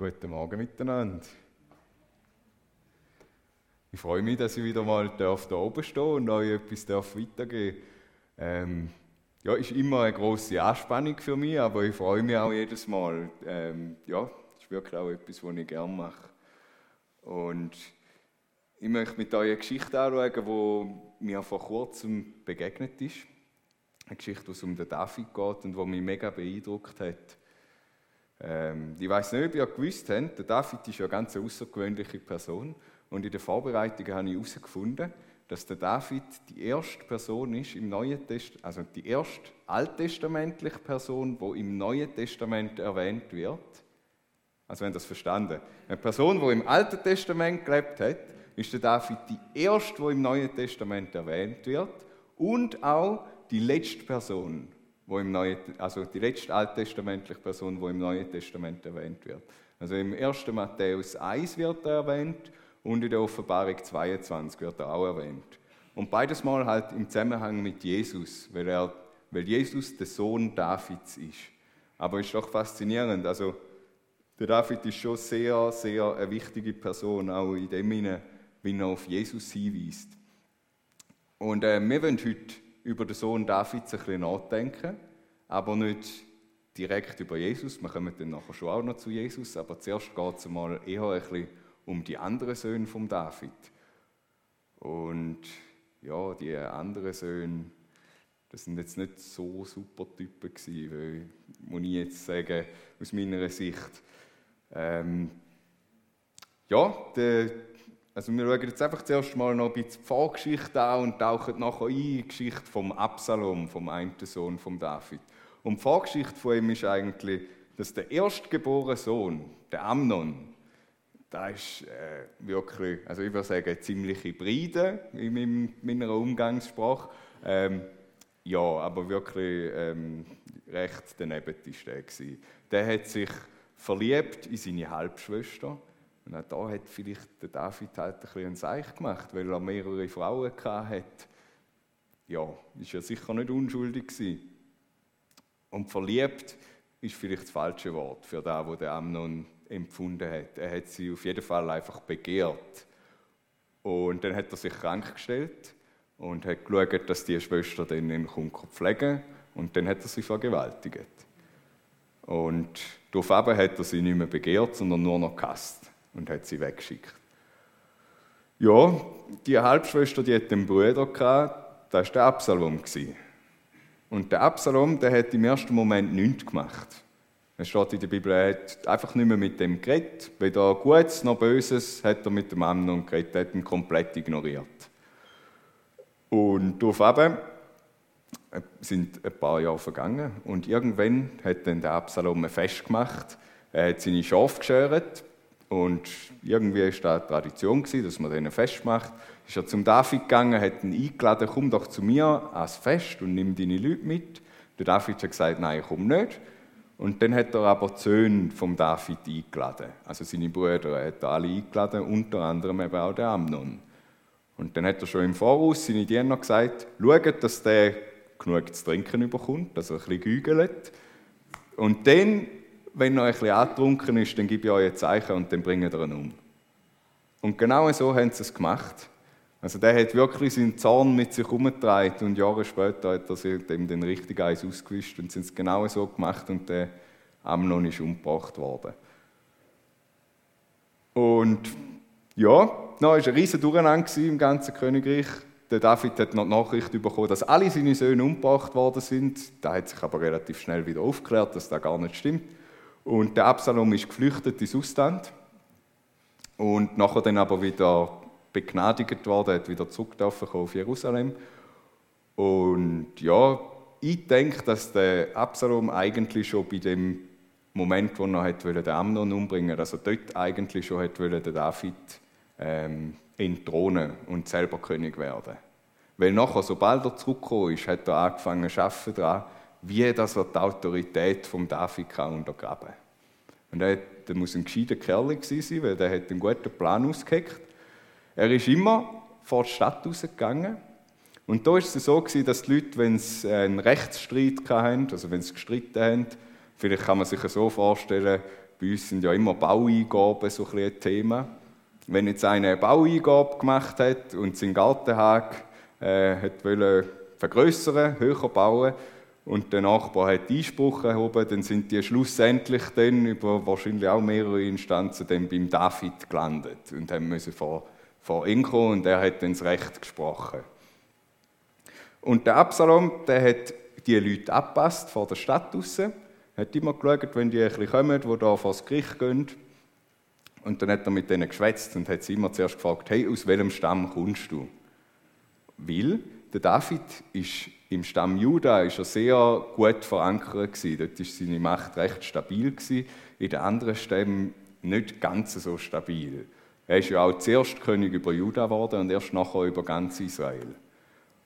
Guten Morgen miteinander. Ich freue mich, dass ich wieder mal da oben stehen und euch etwas weitergeben darf. Ähm, ja, ist immer eine große Anspannung für mich, aber ich freue mich auch jedes Mal. Ähm, ja, ist wirklich auch etwas, was ich gerne mache. Und ich möchte mit euch eine Geschichte anschauen, die mir vor kurzem begegnet ist. Eine Geschichte, es um den David geht und die mich mega beeindruckt hat. Ähm, ich weiß nicht, ob ihr gewusst habt, der David ist ja eine ganz außergewöhnliche Person. Und in der Vorbereitung habe ich herausgefunden, dass der David die erste Person ist im Neuen Testament, also die erste alttestamentliche Person, die im Neuen Testament erwähnt wird. Also wenn das verstanden. Eine Person, die im Alten Testament gelebt hat, ist der David die erste, die im Neuen Testament erwähnt wird und auch die letzte Person, wo im Neuen, also die letzte alttestamentliche Person, die im Neuen Testament erwähnt wird. Also im 1. Matthäus 1 wird er erwähnt und in der Offenbarung 22 wird er auch erwähnt. Und beides Mal halt im Zusammenhang mit Jesus, weil, er, weil Jesus der Sohn Davids ist. Aber es ist doch faszinierend. Also, der David ist schon sehr, sehr eine wichtige Person, auch in dem Sinne, wie er auf Jesus hinweist. Und äh, wir wollen heute über den Sohn Davids ein bisschen nachdenken, aber nicht direkt über Jesus. Wir kommen dann nachher schon auch noch zu Jesus, aber zuerst geht es mal eher ein bisschen um die anderen Söhne von David. Und ja, die anderen Söhne, das sind jetzt nicht so super Typen gewesen, muss ich jetzt sagen, aus meiner Sicht. Ähm, ja, der also wir schauen jetzt einfach zuerst mal noch ein bisschen die Vorgeschichte an und tauchen nachher ein in die Geschichte vom Absalom, vom einen Sohn von David. Und die Vorgeschichte von ihm ist eigentlich, dass der erstgeborene Sohn, der Amnon, da ist äh, wirklich, also ich würde sagen, ziemlich hybride in meiner Umgangssprache. Ähm, ja, aber wirklich ähm, recht daneben ist der. Der hat sich verliebt in seine Halbschwester und auch da hat vielleicht der David halt ein bisschen ein Seich gemacht, weil er mehrere Frauen hatte. Ja, ist ja sicher nicht unschuldig gewesen. Und verliebt ist vielleicht das falsche Wort für das, was der Amnon empfunden hat. Er hat sie auf jeden Fall einfach begehrt. Und dann hat er sich krank gestellt und hat geschaut, dass die Schwester dann ihn pflegen Und dann hat er sie vergewaltigt. Und daraufhin hat er sie nicht mehr begehrt, sondern nur noch gehasst und hat sie weggeschickt. Ja, die Halbschwester, die hat einen Bruder gehabt, das war der Absalom. Und der Absalom, der hat im ersten Moment nichts gemacht. Es steht in der Bibel, er hat einfach nicht mehr mit dem geredet. Weder Gutes noch Böses hat er mit dem Amnon geredet, er hat ihn komplett ignoriert. Und darauf eben sind ein paar Jahre vergangen und irgendwann hat dann der Absalom ein Fest gemacht. Er hat seine Schafe geschert und irgendwie war da eine Tradition, dass man denen Fest macht. Ist er zum David gegangen, hat ihn eingeladen, komm doch zu mir ans Fest und nimm deine Leute mit. Der David hat gesagt, nein, ich komme nicht. Und dann hat er aber die Söhne vom David eingeladen. Also seine Brüder er hat alle eingeladen, unter anderem eben auch der Amnon. Und dann hat er schon im Voraus seine Diener gesagt, schaut, dass der genug zu trinken bekommt, dass er ein bisschen gügelt. Und dann wenn er ein bisschen angetrunken ist, dann gebe ich euch ein Zeichen und dann bringen wir ihn um. Und genau so haben sie es gemacht. Also der hat wirklich seinen Zorn mit sich herumgetragen und Jahre später hat er sich dem den richtigen Eis ausgewischt und sind es genau so gemacht und der Amnon ist umgebracht worden. Und ja, dann war ein riesen Durcheinander im ganzen Königreich. Der David hat noch die Nachricht bekommen, dass alle seine Söhne umgebracht worden sind. Da hat sich aber relativ schnell wieder aufgeklärt, dass das gar nicht stimmt. Und der Absalom ist geflüchtet ins Ausland und nachher dann aber wieder begnadigt worden, hat wieder zurück auf Jerusalem. Und ja, ich denke, dass der Absalom eigentlich schon bei dem Moment, wo er den Amnon umbringen wollte, also dort eigentlich schon hat den David ähm, entthronen und selber König werden. Weil nachher, sobald er zurückgekommen ist, hat er angefangen zu arbeiten daran, wie das die Autorität von David kann untergraben kann. Und er, muss ein gescheiter Kerl sein, weil hat einen guten Plan ausgeheckt. Er ist immer vor die Stadt rausgegangen. Und da war es so, dass die Leute, wenn sie einen Rechtsstreit hatten, also wenn sie gestritten haben, vielleicht kann man sich so vorstellen, bei uns sind ja immer Baueingaben so ein, ein Thema. Wenn jetzt einer eine Baueingabe gemacht hat und seinen Gartenhag äh, hat wollen vergrößern, höher bauen und der Nachbar hat Einspruch erhoben, dann sind die schlussendlich dann über wahrscheinlich auch mehrere Instanzen dann beim David gelandet und haben müssen vor, vor ihn kommen und er hat dann das Recht gesprochen. Und der Absalom, der hat die Leute abpasst vor der Stadt draussen, hat immer geschaut, wenn die ein kommen, die da vor das Gericht gehen. Und dann hat er mit denen geschwätzt und hat sie immer zuerst gefragt, hey, aus welchem Stamm kommst du? Weil der David ist im Stamm Juda ist er sehr gut verankert gewesen. Dort ist seine Macht recht stabil gewesen. In den anderen Stämmen nicht ganz so stabil. Er ist ja auch zuerst König über Juda geworden und erst nachher über ganz Israel.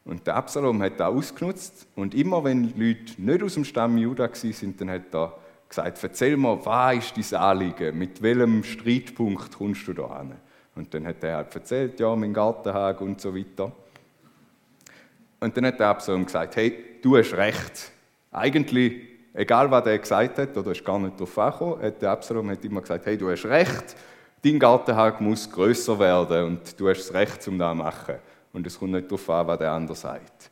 Und der Absalom hat das ausgenutzt und immer wenn Leute nicht aus dem Stamm Juda sind, dann hat er gesagt, erzähl mir, was ist dein Anliegen, mit welchem Streitpunkt kommst du da hin? Und dann hat er halt erzählt, ja, mein Gartenhag und so weiter. Und dann hat der Absalom gesagt, hey, du hast recht. Eigentlich, egal was er gesagt hat, oder ist gar nicht darauf angekommen, hat der Absalom hat immer gesagt, hey, du hast recht, dein Gartenhag muss größer werden und du hast das Recht, um das zu machen. Und es kommt nicht darauf an, was der andere sagt.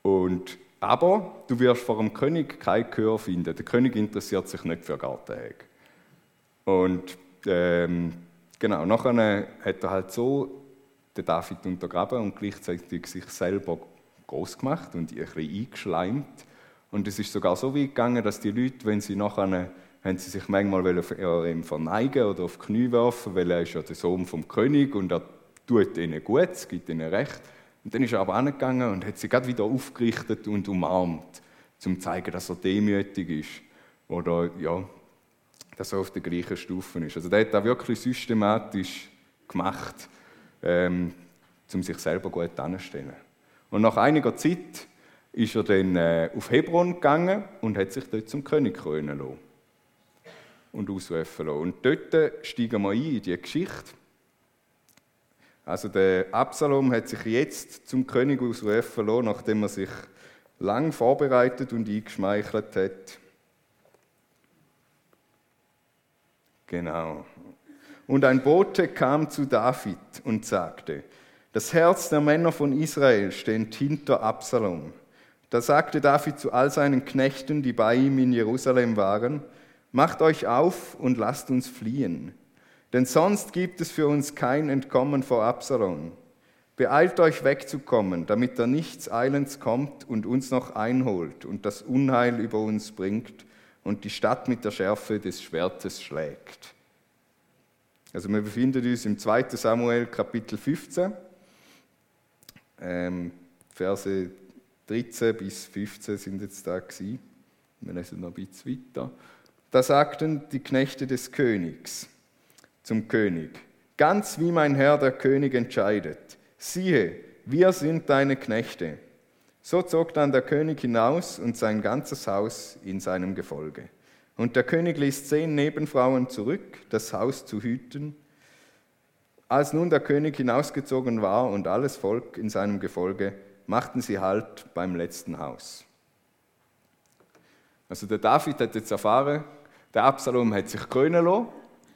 Und, aber du wirst vor dem König kein Gehör finden. Der König interessiert sich nicht für Gartenhäge. Und ähm, genau, nachher hat er halt so den David untergraben und gleichzeitig sich selber groß gemacht und ein bisschen eingeschleimt. Und es ist sogar so weit gegangen, dass die Leute, wenn sie nachher haben sie sich manchmal ihm verneigen oder auf die Knie werfen, weil er ist ja der Sohn vom König und er tut ihnen gut, es gibt ihnen recht. Und dann ist er aber angegangen und hat sie gerade wieder aufgerichtet und umarmt, um zu zeigen, dass er demütig ist oder ja, dass er auf der gleichen Stufe ist. Also der hat das wirklich systematisch gemacht, ähm, um sich selber gut anzustellen. Und nach einiger Zeit ist er dann äh, auf Hebron gegangen und hat sich dort zum König krönen lassen und ausrufen lassen. Und dort steigen wir ein in die Geschichte. Also der Absalom hat sich jetzt zum König ausrufen lassen, nachdem er sich lang vorbereitet und eingeschmeichelt hat. Genau. Und ein Bote kam zu David und sagte, das Herz der Männer von Israel steht hinter Absalom. Da sagte David zu all seinen Knechten, die bei ihm in Jerusalem waren, macht euch auf und lasst uns fliehen denn sonst gibt es für uns kein Entkommen vor Absalom. Beeilt euch wegzukommen, damit er nichts eilends kommt und uns noch einholt und das Unheil über uns bringt und die Stadt mit der Schärfe des Schwertes schlägt. Also wir befinden uns im 2. Samuel Kapitel 15, ähm, Verse 13 bis 15 sind jetzt da gewesen. Wir lesen noch ein bisschen weiter. Da sagten die Knechte des Königs, zum König. Ganz wie mein Herr der König entscheidet. Siehe, wir sind deine Knechte. So zog dann der König hinaus und sein ganzes Haus in seinem Gefolge. Und der König ließ zehn Nebenfrauen zurück, das Haus zu hüten. Als nun der König hinausgezogen war und alles Volk in seinem Gefolge, machten sie Halt beim letzten Haus. Also der David hat jetzt erfahren, der Absalom hat sich krönen lassen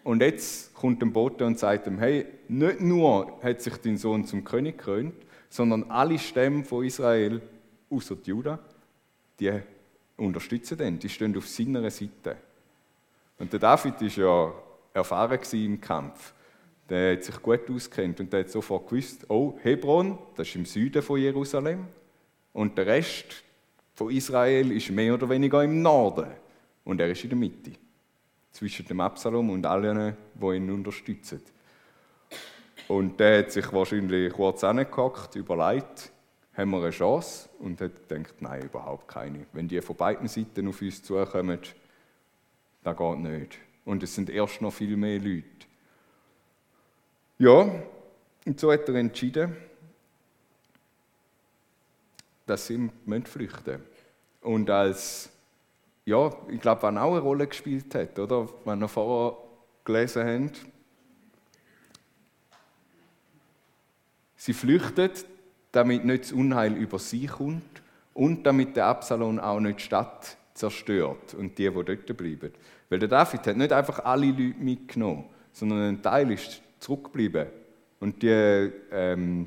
und jetzt kommt ein Bote und sagt ihm, hey, nicht nur hat sich dein Sohn zum König gekrönt, sondern alle Stämme von Israel, außer Juda, die unterstützen den, die stehen auf seiner Seite. Und der David ist ja erfahren im Kampf. Der hat sich gut auskennt und der hat sofort gewusst, oh, Hebron, das ist im Süden von Jerusalem und der Rest von Israel ist mehr oder weniger im Norden und er ist in der Mitte zwischen dem Absalom und allen, die ihn unterstützen. Und der hat sich wahrscheinlich kurz angehackt, überlegt, haben wir eine Chance? Und hat gedacht, nein, überhaupt keine. Wenn die von beiden Seiten auf uns zukommen, das geht nicht. Und es sind erst noch viel mehr Leute. Ja, und so hat er entschieden, dass sie flüchten müssen. Und als ja, ich glaube, was auch eine Rolle gespielt hat, oder? Wenn wir vorher gelesen haben. Sie flüchtet, damit nicht das Unheil über sie kommt und damit der Absalom auch nicht die Stadt zerstört und die, die dort bleiben. Weil der David hat nicht einfach alle Leute mitgenommen, sondern ein Teil ist zurückgeblieben. Und die, ähm,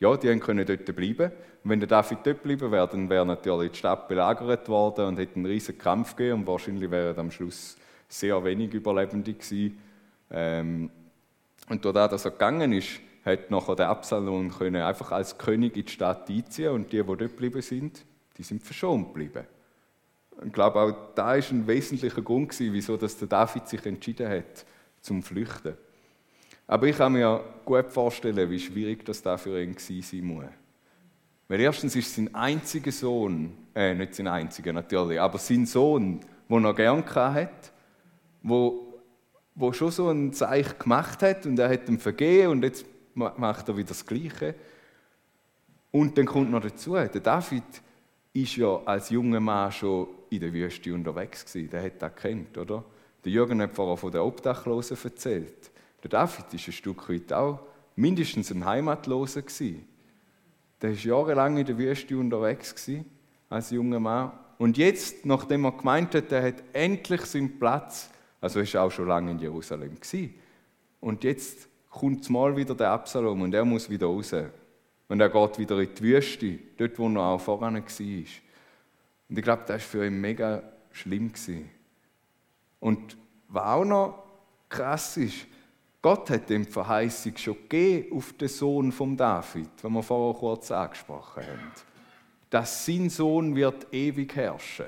ja, die können dort bleiben. Und wenn der David dort bleiben wäre, dann wäre natürlich die Stadt belagert worden und hätte einen riesigen Kampf gegeben und wahrscheinlich wären am Schluss sehr wenig Überlebende gewesen. Ähm, und dadurch, dass er gegangen ist, hat nachher der Absalom können einfach als König in die Stadt einziehen und die, die dort geblieben sind, die sind verschont geblieben. Ich glaube, auch da ist ein wesentlicher Grund gewesen, wieso dass der David sich entschieden hat, zum Flüchten. Aber ich kann mir gut vorstellen, wie schwierig das da für ihn sein muss. Weil erstens ist sein einziger Sohn, äh, nicht sein einziger natürlich, aber sein Sohn, den er gern hat, wo, wo schon so ein Zeichen gemacht hat und er hat ihm vergeben und jetzt macht er wieder das Gleiche. Und dann kommt noch dazu, der David ist ja als junger Mann schon in der Wüste unterwegs gewesen. Der hat das kennt, oder? Der Jürgen hat vorher von den Obdachlosen erzählt. Der David ist ein Stück weit auch mindestens ein Heimatloser gewesen. Der war jahrelang in der Wüste unterwegs gewesen, als junger Mann. Und jetzt, nachdem er gemeint hat, er hat endlich seinen Platz, also er war auch schon lange in Jerusalem gewesen. Und jetzt kommt mal wieder der Absalom und er muss wieder raus. Und er geht wieder in die Wüste, dort wo er auch voran war. Und ich glaube, das war für ihn mega schlimm. Und was auch noch krass ist, Gott hat dem Verheißung schon gegeben auf den Sohn von David, den wir vorher kurz angesprochen haben. Dass sein Sohn wird ewig herrschen.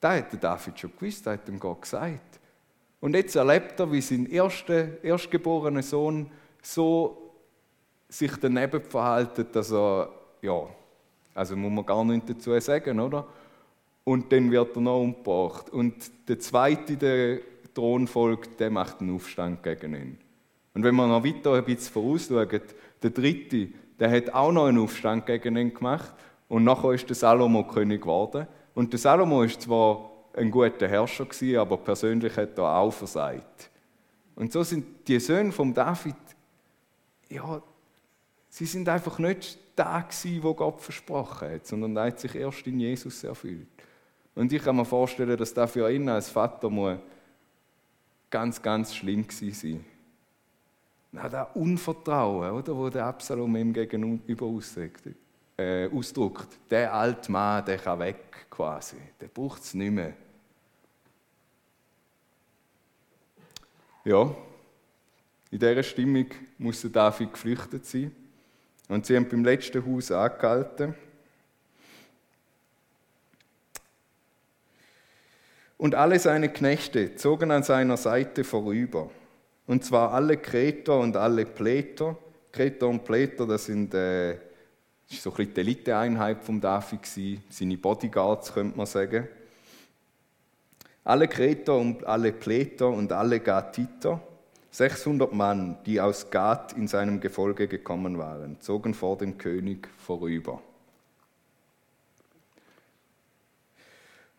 Das hat David schon gewusst, das hat ihm Gott gesagt. Und jetzt erlebt er, wie sein erster, erstgeborener Sohn so sich daneben verhält, dass er, ja, also muss man gar nichts dazu sagen, oder? Und dann wird er noch umgebracht. Und der zweite, der Thronfolg, der macht einen Aufstand gegen ihn. Und wenn man noch weiter ein bisschen vorausschaut, der dritte, der hat auch noch einen Aufstand gegen ihn gemacht. Und nachher ist der Salomo König geworden. Und der Salomo ist zwar ein guter Herrscher gewesen, aber persönlich hat er auch versagt. Und so sind die Söhne von David, ja, sie sind einfach nicht da gewesen, wo Gott versprochen hat, sondern er hat sich erst in Jesus erfüllt. Und ich kann mir vorstellen, dass das für ihn als Vater ganz, ganz schlimm gewesen sein. Na, das Unvertrauen, oder, wo der Absalom ihm gegenüber ausdrückt, äh, ausdrückt. Der alte Mann, der kann weg quasi. Der braucht es nicht mehr. Ja, in dieser Stimmung muss der David geflüchtet sein. Und sie haben beim letzten Haus angehalten. Und alle seine Knechte zogen an seiner Seite vorüber. Und zwar alle Kreter und alle Pläter. Kreter und Pläter, das sind äh, so ein die Eliteeinheit von David seine Bodyguards könnte man sagen. Alle Kreter und alle Pläter und alle Gatiter 600 Mann, die aus Gath in seinem Gefolge gekommen waren, zogen vor dem König vorüber.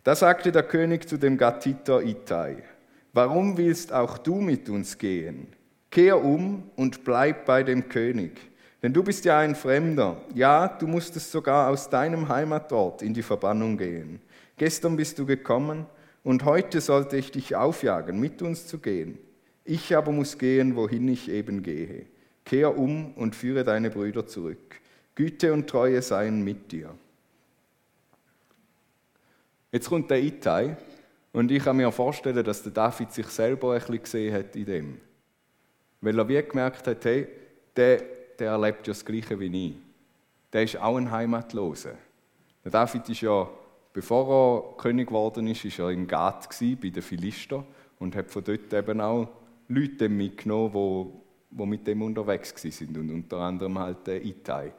Da sagte der König zu dem Gatiter Itai, warum willst auch du mit uns gehen? Kehr um und bleib bei dem König, denn du bist ja ein Fremder. Ja, du musstest sogar aus deinem Heimatort in die Verbannung gehen. Gestern bist du gekommen und heute sollte ich dich aufjagen, mit uns zu gehen. Ich aber muss gehen, wohin ich eben gehe. Kehr um und führe deine Brüder zurück. Güte und Treue seien mit dir. Jetzt kommt der Itai und ich kann mir vorstellen, dass der David sich selber ein bisschen gesehen hat in dem. Weil er wie gemerkt hat, hey, der, der erlebt ja das Gleiche wie ich. Der ist auch ein Heimatloser. Der David ist ja, bevor er König geworden ist, ist er in Gath bei den Philister und hat von dort eben auch Leute mitgenommen, die, mit dem unterwegs sind und unter anderem halt der Itai.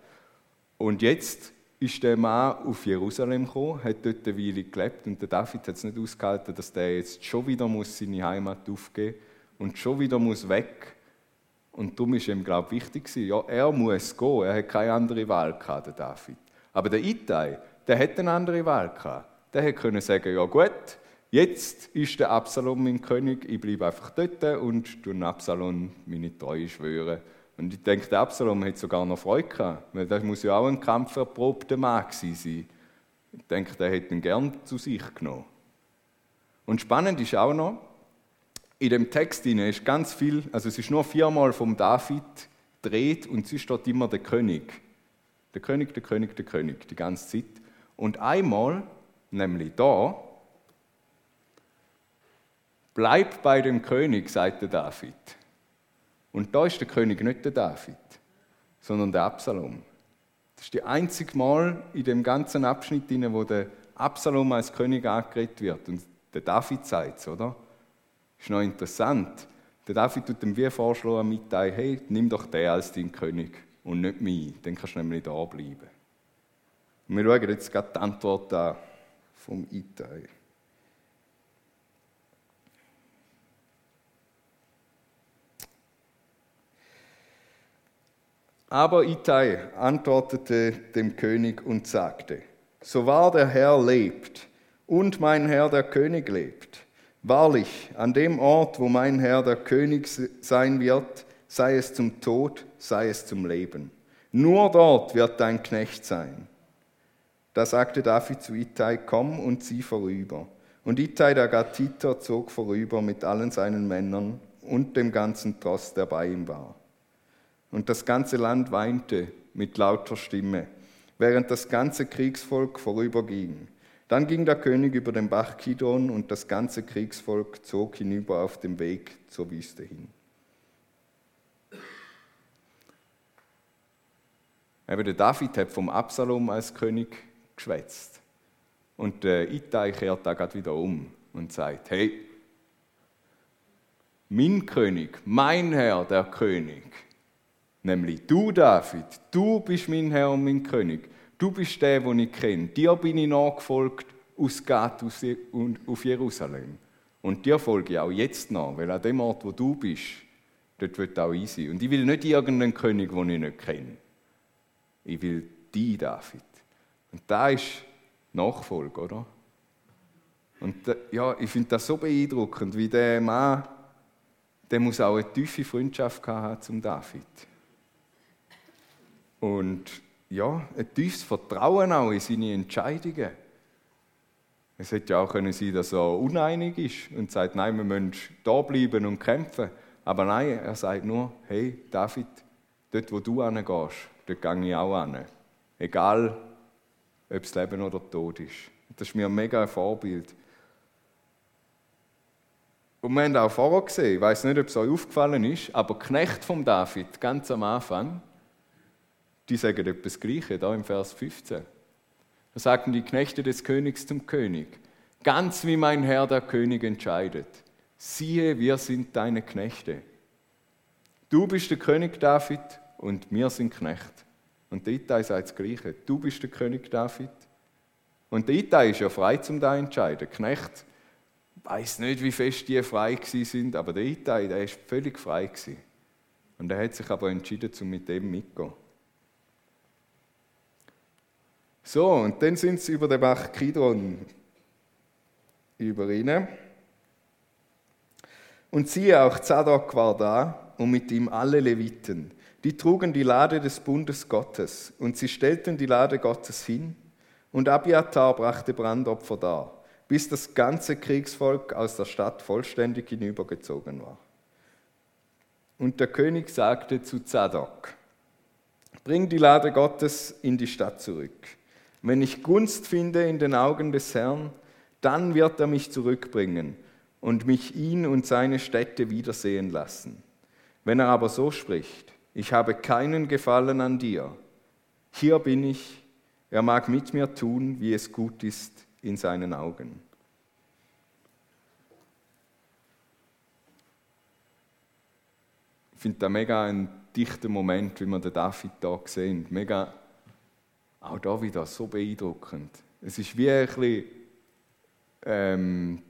Und jetzt ist der Mann auf Jerusalem gekommen, hat dort eine Weile gelebt und der David hat es nicht ausgehalten, dass der jetzt schon wieder muss seine Heimat aufgeben und schon wieder muss weg. Und darum ist ihm, glaube ich, wichtig gewesen, ja, er muss gehen, er hat keine andere Wahl gehabt, der David. Aber der Itai, der hat eine andere Wahl gehabt. Der hätte können sagen, ja gut, Jetzt ist der Absalom mein König, ich bleibe einfach dort und tue Absalom meine Treue schwören. Und ich denke, der Absalom hat sogar noch Freude gehabt, weil das muss ja auch ein kampferprobter Mann sein. Ich denke, der hätte ihn gern zu sich genommen. Und spannend ist auch noch, in dem Text ist ganz viel, also es ist nur viermal vom David dreht und sie steht immer der König. Der König, der König, der König, die ganze Zeit. Und einmal, nämlich da, bleib bei dem König, sagt der David. Und da ist der König nicht der David, sondern der Absalom. Das ist die einzige Mal in dem ganzen Abschnitt, wo der Absalom als König angeredet wird. Und der David sagt es, oder? Ist noch interessant. Der David tut dem wie vorschlagen, mitteilen, hey, nimm doch den als deinen König und nicht mich. Dann kannst du nämlich da bleiben. Und wir schauen jetzt gerade die Antwort an vom Itai. Aber Itai antwortete dem König und sagte, so wahr der Herr lebt und mein Herr der König lebt, wahrlich, an dem Ort, wo mein Herr der König sein wird, sei es zum Tod, sei es zum Leben. Nur dort wird dein Knecht sein. Da sagte David zu Ittai, komm und zieh vorüber. Und Ittai der Gatiter zog vorüber mit allen seinen Männern und dem ganzen Tross, der bei ihm war. Und das ganze Land weinte mit lauter Stimme, während das ganze Kriegsvolk vorüberging. Dann ging der König über den Bach Kidron und das ganze Kriegsvolk zog hinüber auf dem Weg zur Wüste hin. Eben der David hat vom Absalom als König geschwätzt. Und der Itai kehrt da gerade wieder um und sagt: Hey, mein König, mein Herr, der König, nämlich du, David, du bist mein Herr und mein König. Du bist der, den ich kenne. Dir bin ich nachgefolgt aus Gath auf Jerusalem. Und dir folge ich auch jetzt nach, weil an dem Ort, wo du bist, dort wird auch ich sein. Und ich will nicht irgendeinen König, den ich nicht kenne. Ich will die David. Und da ist Nachfolge, oder? Und ja, ich finde das so beeindruckend, wie der Mann, der muss auch eine tiefe Freundschaft haben zum David. Und ja, ein tiefes Vertrauen auch in seine Entscheidungen. Es hätte ja auch können sein, dass er uneinig ist und sagt, nein, wir müssen da bleiben und kämpfen. Aber nein, er sagt nur, hey David, dort wo du hingehst, dort gehe ich auch hin. Egal, ob es Leben oder Tod ist. Das ist mir ein mega Vorbild. Und wir haben auch vorher gesehen, ich weiß nicht, ob es euch aufgefallen ist, aber Knecht von David, ganz am Anfang, die sagen etwas Gleiches, da im Vers 15. Da sagten die Knechte des Königs zum König, ganz wie mein Herr der König entscheidet. Siehe, wir sind deine Knechte. Du bist der König David und wir sind Knecht. Und der Itai sagt das Gleiche. Du bist der König David. Und der Itai ist ja frei zum da entscheiden. Knecht weiß nicht, wie fest die frei sind, aber der Itai, der ist völlig frei gewesen. Und er hat sich aber entschieden, um mit dem mitzugehen. So, und dann sind sie über den Bach Kidron über ihnen. Und siehe, auch Zadok war da und mit ihm alle Leviten. Die trugen die Lade des Bundes Gottes und sie stellten die Lade Gottes hin und Abiatar brachte Brandopfer dar, bis das ganze Kriegsvolk aus der Stadt vollständig hinübergezogen war. Und der König sagte zu Zadok, bring die Lade Gottes in die Stadt zurück. Wenn ich Gunst finde in den Augen des Herrn, dann wird er mich zurückbringen und mich ihn und seine Städte wiedersehen lassen. Wenn er aber so spricht, ich habe keinen Gefallen an dir, hier bin ich, er mag mit mir tun, wie es gut ist in seinen Augen. Ich finde da mega ein dichter Moment, wie wir den David da sehen. Mega auch da wieder so beeindruckend. Es ist wie ein bisschen, ähm,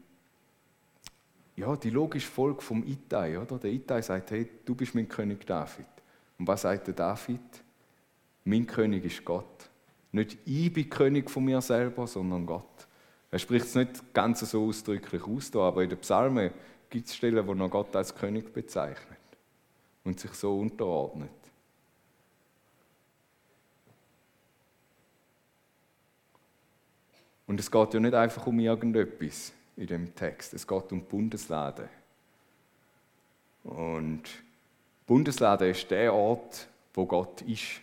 ja, die logische Folge vom Itai, oder? Der Itai sagt, hey, du bist mein König David. Und was sagt der David? Mein König ist Gott. Nicht ich bin König von mir selber, sondern Gott. Er spricht es nicht ganz so ausdrücklich aus, aber in den Psalmen gibt es Stellen, wo er Gott als König bezeichnet und sich so unterordnet. Und es geht ja nicht einfach um irgendetwas in dem Text, es geht um Bundeslade. Und Bundeslade ist der Ort, wo Gott ist,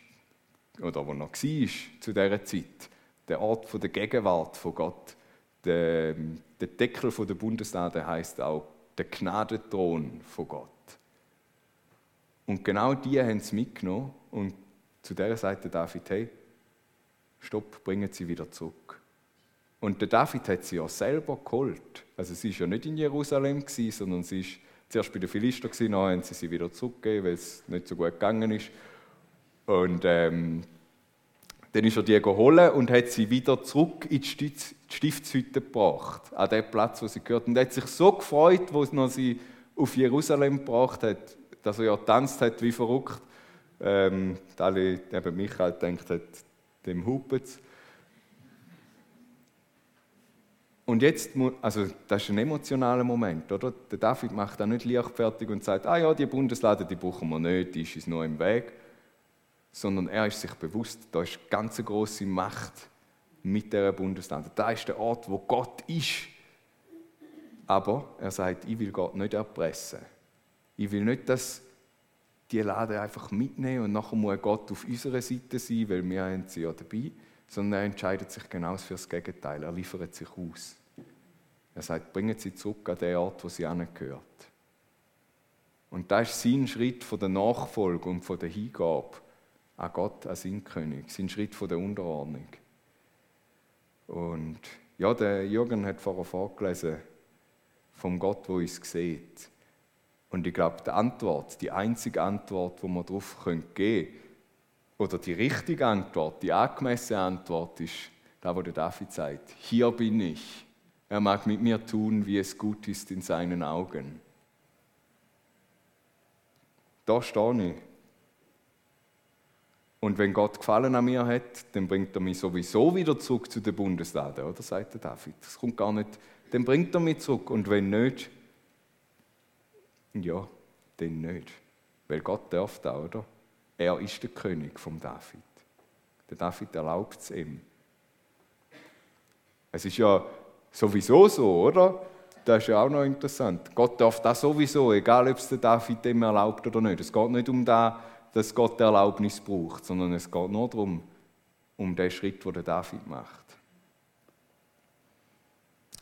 oder wo noch war zu dieser Zeit. Der Ort der Gegenwart von Gott. Der, der Deckel der Bundeslade heißt auch der Gnadenthron von Gott. Und genau die haben sie mitgenommen und zu dieser Seite David, hey, stopp, bringen sie wieder zurück. Und der David hat sie ja selber geholt. Also sie war ja nicht in Jerusalem, sondern sie war zuerst bei den Philister, dann haben sie sie wieder zurückgegeben, weil es nicht so gut gegangen ist. Und ähm, dann ist er die geholt und hat sie wieder zurück in die Stiftshütte gebracht, an den Platz, wo sie gehört. Und er hat sich so gefreut, wo er sie auf Jerusalem gebracht hat, dass er ja tanzt hat wie verrückt. Ähm, alle, eben Michael denkt hat, dem Hupetz. Und jetzt, also das ist ein emotionaler Moment, oder? Der David macht da nicht leichtfertig und sagt, ah ja, die Bundeslade, die brauchen wir nicht, die ist uns nur im Weg. Sondern er ist sich bewusst, da ist eine ganz große Macht mit der Bundeslade. Da ist der Ort, wo Gott ist. Aber er sagt, ich will Gott nicht erpressen. Ich will nicht, dass die Lade einfach mitnehmen und nachher muss Gott auf unserer Seite sein, weil wir haben sie ja dabei sondern er entscheidet sich genau für das Gegenteil. Er liefert sich aus. Er sagt, bringen Sie zurück an den Ort, wo sie angehört. Und das ist sein Schritt von der Nachfolge und von der Hingabe an Gott, an seinen König, sein Schritt von der Unterordnung. Und ja, der Jürgen hat vorher vorgelesen vom Gott, wo uns sieht. Und ich glaube, die Antwort, die einzige Antwort, die wir darauf geben können, oder die richtige Antwort, die angemessene Antwort ist da, wo der David sagt, hier bin ich. Er mag mit mir tun, wie es gut ist in seinen Augen. Da stehe ich. Und wenn Gott Gefallen an mir hat, dann bringt er mich sowieso wieder zurück zu der Bundeslade, oder? Sagt der David. Das kommt gar nicht. Dann bringt er mich zurück. Und wenn nicht, ja, dann nicht. Weil Gott darf da, oder? Er ist der König vom David. Der David erlaubt es ihm. Es ist ja sowieso so, oder? Das ist ja auch noch interessant. Gott darf das sowieso, egal ob es der David dem erlaubt oder nicht. Es geht nicht um das, dass Gott Erlaubnis braucht, sondern es geht nur darum, um den Schritt, den der David macht.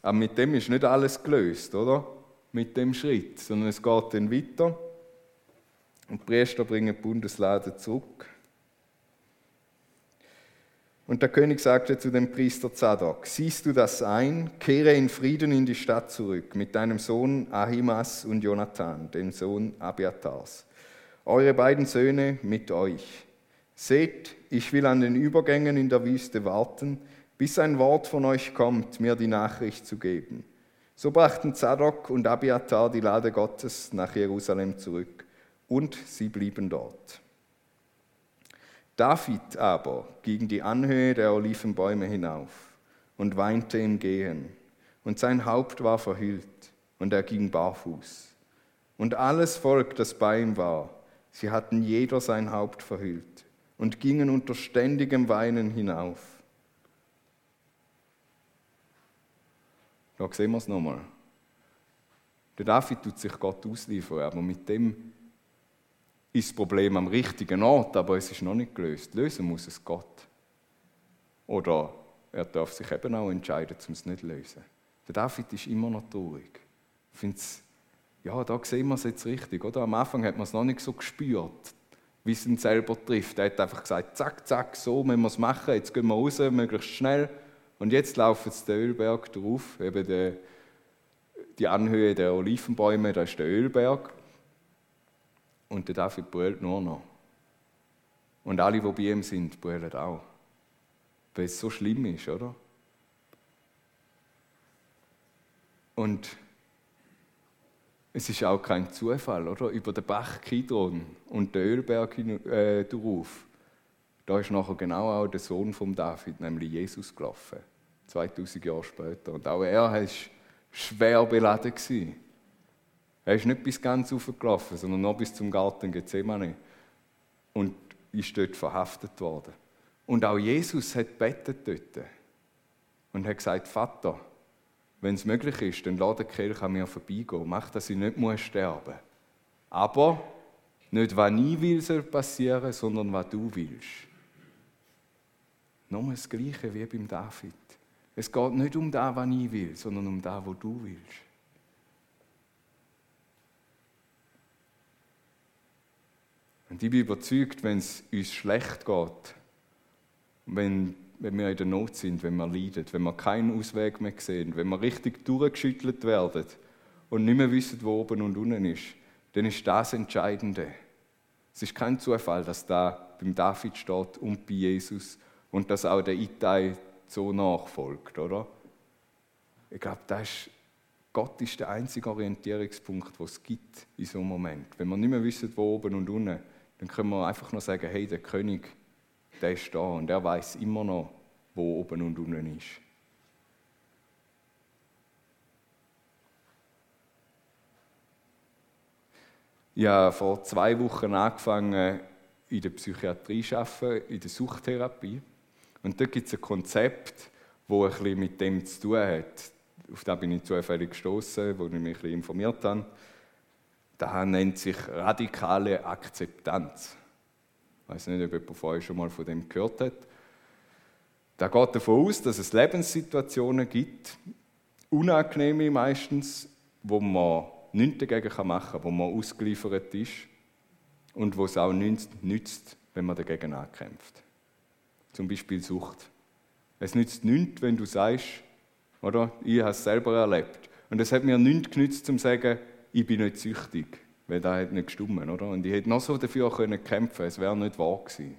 Aber mit dem ist nicht alles gelöst, oder? Mit dem Schritt, sondern es geht dann weiter. Und Priester bringen Bundeslade zurück. Und der König sagte zu dem Priester Zadok, siehst du das ein, kehre in Frieden in die Stadt zurück mit deinem Sohn Ahimas und Jonathan, dem Sohn Abiatars. Eure beiden Söhne mit euch. Seht, ich will an den Übergängen in der Wüste warten, bis ein Wort von euch kommt, mir die Nachricht zu geben. So brachten Zadok und Abiatar die Lade Gottes nach Jerusalem zurück und sie blieben dort. David aber ging die Anhöhe der Olivenbäume hinauf und weinte im Gehen, und sein Haupt war verhüllt, und er ging barfuß. Und alles Volk, das bei ihm war, sie hatten jeder sein Haupt verhüllt und gingen unter ständigem Weinen hinauf. Da sehen wir es nochmal. Der David tut sich Gott ausliefern, aber mit dem ist das Problem am richtigen Ort, aber es ist noch nicht gelöst. Lösen muss es Gott. Oder er darf sich eben auch entscheiden, um es nicht zu lösen. Der David ist immer noch traurig. Ich finde ja, da sehen wir es jetzt richtig. Oder? Am Anfang hat man es noch nicht so gespürt, wie es ihn selber trifft. Er hat einfach gesagt, zack, zack, so müssen wir es machen, jetzt gehen wir raus, möglichst schnell. Und jetzt laufen sie den Ölberg drauf, eben die Anhöhe der Olivenbäume, da ist der Ölberg. Und der David brüllt nur noch. Und alle, die bei ihm sind, brüllen auch. Weil es so schlimm ist, oder? Und es ist auch kein Zufall, oder? Über den Bach Kidron und den Ölberg äh, drauf. Da ist nachher genau auch der Sohn von David, nämlich Jesus, gelaufen. 2000 Jahre später. Und auch er war schwer beladen. Gewesen. Er ist nicht bis ganz hochgelaufen, sondern noch bis zum Garten Gethsemane und ist dort verhaftet worden. Und auch Jesus hat bettet dort. und hat gesagt, Vater, wenn es möglich ist, dann lass den Kelch an mir vorbeigehen. Mach, dass ich nicht muss sterben muss. Aber nicht, was ich will, soll passieren, sondern was du willst. Nochmal das Gleiche wie beim David. Es geht nicht um das, was ich will, sondern um das, was du willst. Und ich bin überzeugt, wenn es uns schlecht geht, wenn, wenn wir in der Not sind, wenn wir leiden, wenn wir keinen Ausweg mehr sehen, wenn wir richtig durchgeschüttelt werden und nicht mehr wissen, wo oben und unten ist, dann ist das Entscheidende. Es ist kein Zufall, dass da beim David steht und bei Jesus und dass auch der Itai so nachfolgt, oder? Ich glaube, das ist, Gott ist der einzige Orientierungspunkt, den es gibt in so einem Moment. Wenn wir nicht mehr wissen, wo oben und unten, dann können wir einfach nur sagen, hey, der König, der ist da und er weiß immer noch, wo oben und unten ist. Ich habe vor zwei Wochen angefangen, in der Psychiatrie zu arbeiten, in der Suchttherapie. Und dort gibt es ein Konzept, das ein bisschen mit dem zu tun hat. Auf das bin ich zufällig gestoßen, wo ich mich ein bisschen informiert habe. Das nennt sich radikale Akzeptanz. Ich weiß nicht, ob jemand euch schon mal von dem gehört hat. Da geht davon aus, dass es Lebenssituationen gibt, unangenehme meistens, wo man nichts dagegen machen kann, wo man ausgeliefert ist und wo es auch nichts nützt, wenn man dagegen ankämpft. Zum Beispiel Sucht. Es nützt nichts, wenn du sagst, oder? Ich habe es selber erlebt. Und es hat mir nichts genützt, um zu sagen, ich bin nicht süchtig, weil das hat nicht gestummen, oder? Und ich hätte noch so dafür können kämpfen, es wäre nicht wahr gewesen.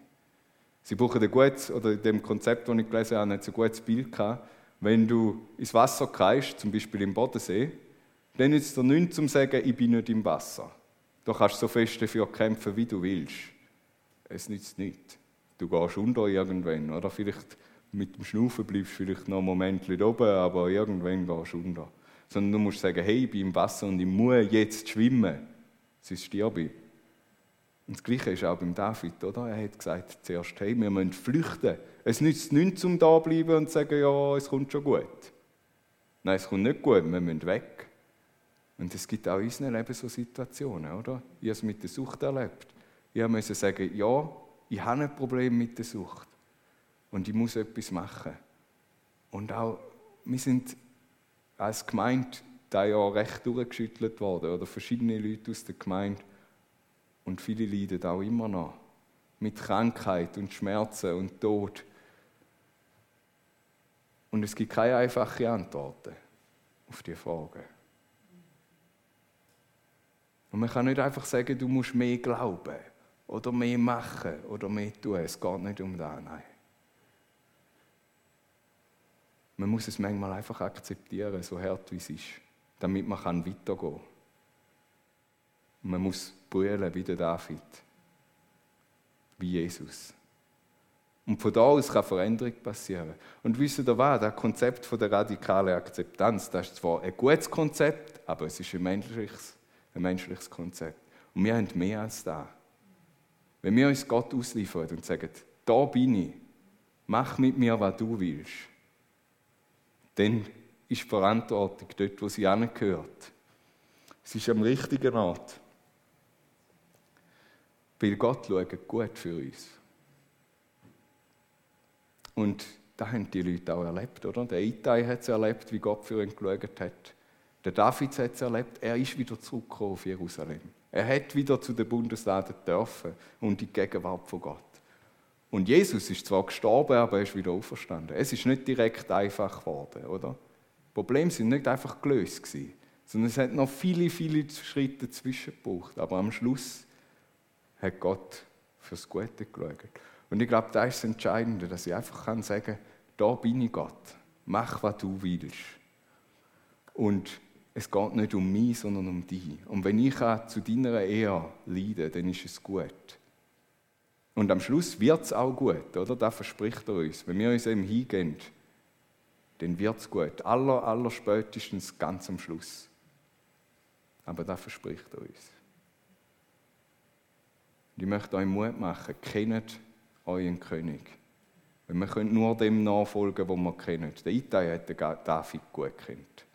Sie brauchen ein gutes, oder in dem Konzept, das ich gelesen habe, ein gutes Bild gehabt. Wenn du ins Wasser kreist, zum Beispiel im Bodensee, dann nützt es dir nichts, um zu sagen, ich bin nicht im Wasser. Du kannst so fest dafür kämpfen, wie du willst. Es nützt nichts. Du gehst unter irgendwann, oder? Vielleicht mit dem Schnaufen bleibst du vielleicht noch einen Moment oben, aber irgendwann gehst du unter sondern du musst sagen, hey, ich bin im Wasser und ich muss jetzt schwimmen, sonst sterbe ich. Und das Gleiche ist auch beim David, oder? Er hat gesagt zuerst, hey, wir müssen flüchten. Es nützt nichts, um da zu bleiben und zu sagen, ja, es kommt schon gut. Nein, es kommt nicht gut, wir müssen weg. Und es gibt auch in unserem Leben so Situationen, oder? Ich habe es mit der Sucht erlebt. Ich musste sagen, ja, ich habe ein Problem mit der Sucht. Und ich muss etwas machen. Und auch, wir sind als Gemeinde da ja recht durchgeschüttelt worden, oder verschiedene Leute aus der Gemeinde. Und viele leiden auch immer noch. Mit Krankheit und Schmerzen und Tod. Und es gibt keine einfachen Antworten auf diese Fragen. Und man kann nicht einfach sagen, du musst mehr glauben oder mehr machen oder mehr tun. Es geht nicht um das, nein. Man muss es manchmal einfach akzeptieren, so hart wie es ist, damit man weitergehen kann. Man muss brüllen wie der David, wie Jesus. Und von da aus kann Veränderung passieren. Und wissen ihr was? Das Konzept der radikalen Akzeptanz, das ist zwar ein gutes Konzept, aber es ist ein menschliches, ein menschliches Konzept. Und wir haben mehr als das. Wenn wir uns Gott ausliefern und sagen, da bin ich, mach mit mir, was du willst, dann ist die Verantwortung dort, wo sie angehört. Es ist am richtigen Ort. Weil Gott schaut gut für uns. Und das haben die Leute auch erlebt, oder? Der Itai hat es erlebt, wie Gott für ihn geschaut hat. Der David hat es erlebt, er ist wieder zurückgekommen auf Jerusalem. Er hat wieder zu den Bundesladen dürfen und die Gegenwart von Gott. Und Jesus ist zwar gestorben, aber er ist wieder auferstanden. Es ist nicht direkt einfach geworden, oder? Die Probleme sind nicht einfach gelöst gewesen, sondern es hat noch viele, viele Schritte dazwischen gebraucht. Aber am Schluss hat Gott fürs Gute geschaut. Und ich glaube, das ist das Entscheidende, dass ich einfach kann sagen, da bin ich Gott. Mach, was du willst. Und es geht nicht um mich, sondern um dich. Und wenn ich zu deiner Ehe leide, dann ist es gut. Und am Schluss wird es auch gut, oder? Das verspricht er uns. Wenn wir uns ihm hingehen, dann wird es gut. Aller, aller spätestens ganz am Schluss. Aber das verspricht er uns. Und ich möchte euch Mut machen, kennt euren König. Wir können nur dem nachfolgen, was wir kennen. Der Itai hat den David gut kennt.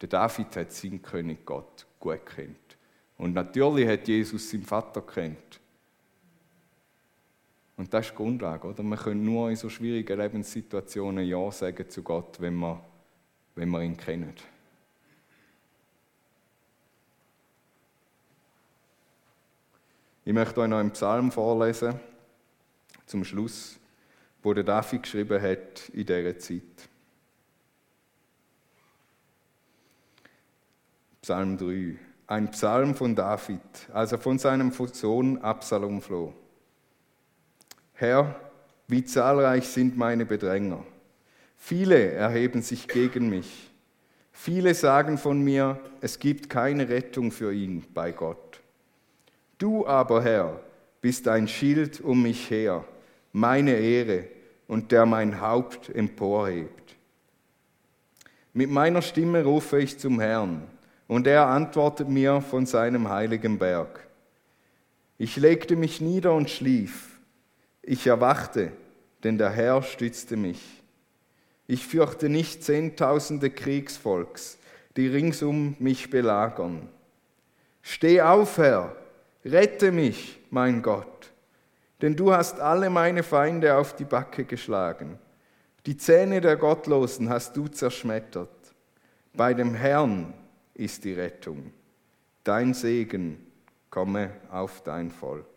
Der David hat seinen König Gott gut kennt. Und natürlich hat Jesus seinen Vater kennt. Und das ist die Grundlage, oder? Wir können nur in so schwierigen Lebenssituationen Ja sagen zu Gott, wenn wir, wenn wir ihn kennen. Ich möchte euch noch einen Psalm vorlesen, zum Schluss, wo der David geschrieben hat in dieser Zeit. Psalm 3. Ein Psalm von David, als er von seinem Sohn Absalom floh. Herr, wie zahlreich sind meine Bedränger. Viele erheben sich gegen mich. Viele sagen von mir, es gibt keine Rettung für ihn bei Gott. Du aber, Herr, bist ein Schild um mich her, meine Ehre und der mein Haupt emporhebt. Mit meiner Stimme rufe ich zum Herrn, und er antwortet mir von seinem heiligen Berg. Ich legte mich nieder und schlief. Ich erwachte, denn der Herr stützte mich. Ich fürchte nicht Zehntausende Kriegsvolks, die ringsum mich belagern. Steh auf, Herr, rette mich, mein Gott, denn du hast alle meine Feinde auf die Backe geschlagen. Die Zähne der Gottlosen hast du zerschmettert. Bei dem Herrn ist die Rettung. Dein Segen komme auf dein Volk.